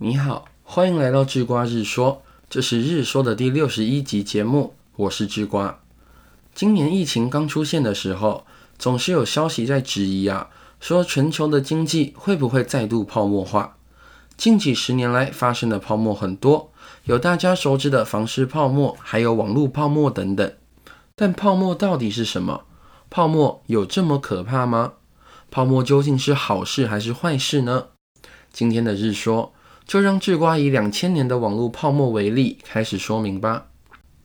你好，欢迎来到智瓜日说，这是日说的第六十一集节目，我是智瓜。今年疫情刚出现的时候，总是有消息在质疑啊，说全球的经济会不会再度泡沫化？近几十年来发生的泡沫很多，有大家熟知的房市泡沫，还有网络泡沫等等。但泡沫到底是什么？泡沫有这么可怕吗？泡沫究竟是好事还是坏事呢？今天的日说就让智瓜以两千年的网络泡沫为例开始说明吧。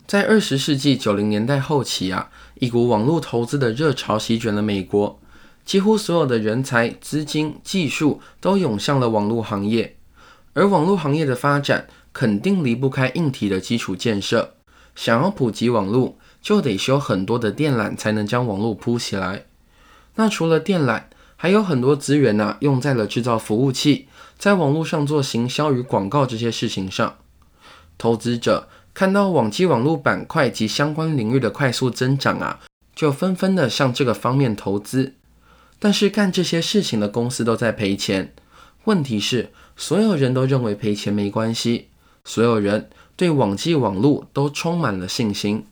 在二十世纪九零年代后期啊，一股网络投资的热潮席卷了美国，几乎所有的人才、资金、技术都涌向了网络行业。而网络行业的发展肯定离不开硬体的基础建设。想要普及网络，就得修很多的电缆才能将网络铺起来。那除了电缆，还有很多资源呢，用在了制造服务器，在网络上做行销与广告这些事情上。投资者看到网际网络板块及相关领域的快速增长啊，就纷纷的向这个方面投资。但是干这些事情的公司都在赔钱。问题是，所有人都认为赔钱没关系，所有人对网际网络都充满了信心。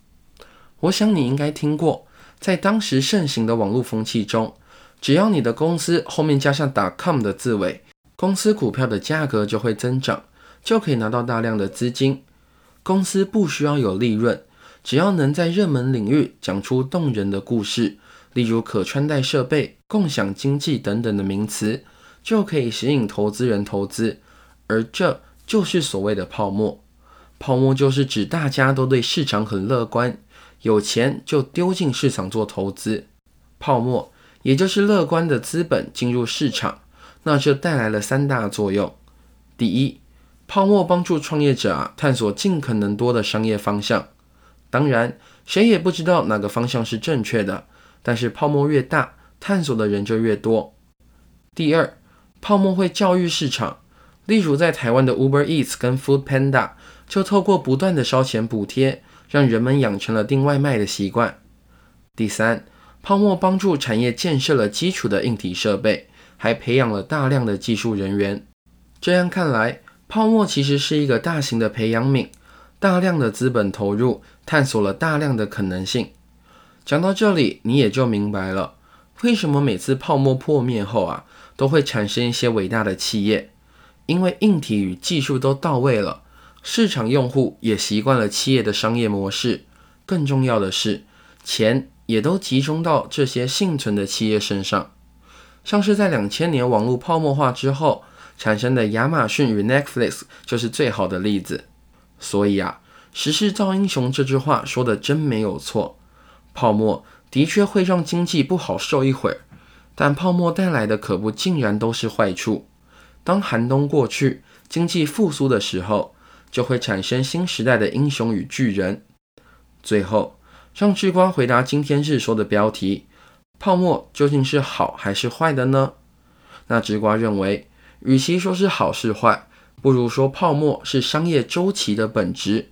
我想你应该听过，在当时盛行的网络风气中，只要你的公司后面加上 .com 的字尾，公司股票的价格就会增长，就可以拿到大量的资金。公司不需要有利润，只要能在热门领域讲出动人的故事，例如可穿戴设备、共享经济等等的名词。就可以吸引投资人投资，而这就是所谓的泡沫。泡沫就是指大家都对市场很乐观，有钱就丢进市场做投资。泡沫也就是乐观的资本进入市场，那这带来了三大作用。第一，泡沫帮助创业者啊探索尽可能多的商业方向。当然，谁也不知道哪个方向是正确的，但是泡沫越大，探索的人就越多。第二，泡沫会教育市场，例如在台湾的 Uber Eats 跟 Food Panda 就透过不断的烧钱补贴，让人们养成了订外卖的习惯。第三，泡沫帮助产业建设了基础的硬体设备，还培养了大量的技术人员。这样看来，泡沫其实是一个大型的培养皿，大量的资本投入，探索了大量的可能性。讲到这里，你也就明白了，为什么每次泡沫破灭后啊。都会产生一些伟大的企业，因为硬体与技术都到位了，市场用户也习惯了企业的商业模式。更重要的是，钱也都集中到这些幸存的企业身上。像是在两千年网络泡沫化之后产生的亚马逊与 Netflix 就是最好的例子。所以啊，时势造英雄这句话说的真没有错，泡沫的确会让经济不好受一会儿。但泡沫带来的可不竟然都是坏处。当寒冬过去，经济复苏的时候，就会产生新时代的英雄与巨人。最后，让智瓜回答今天日说的标题：泡沫究竟是好还是坏的呢？那智瓜认为，与其说是好是坏，不如说泡沫是商业周期的本质。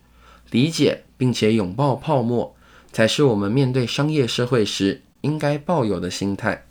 理解并且拥抱泡沫，才是我们面对商业社会时应该抱有的心态。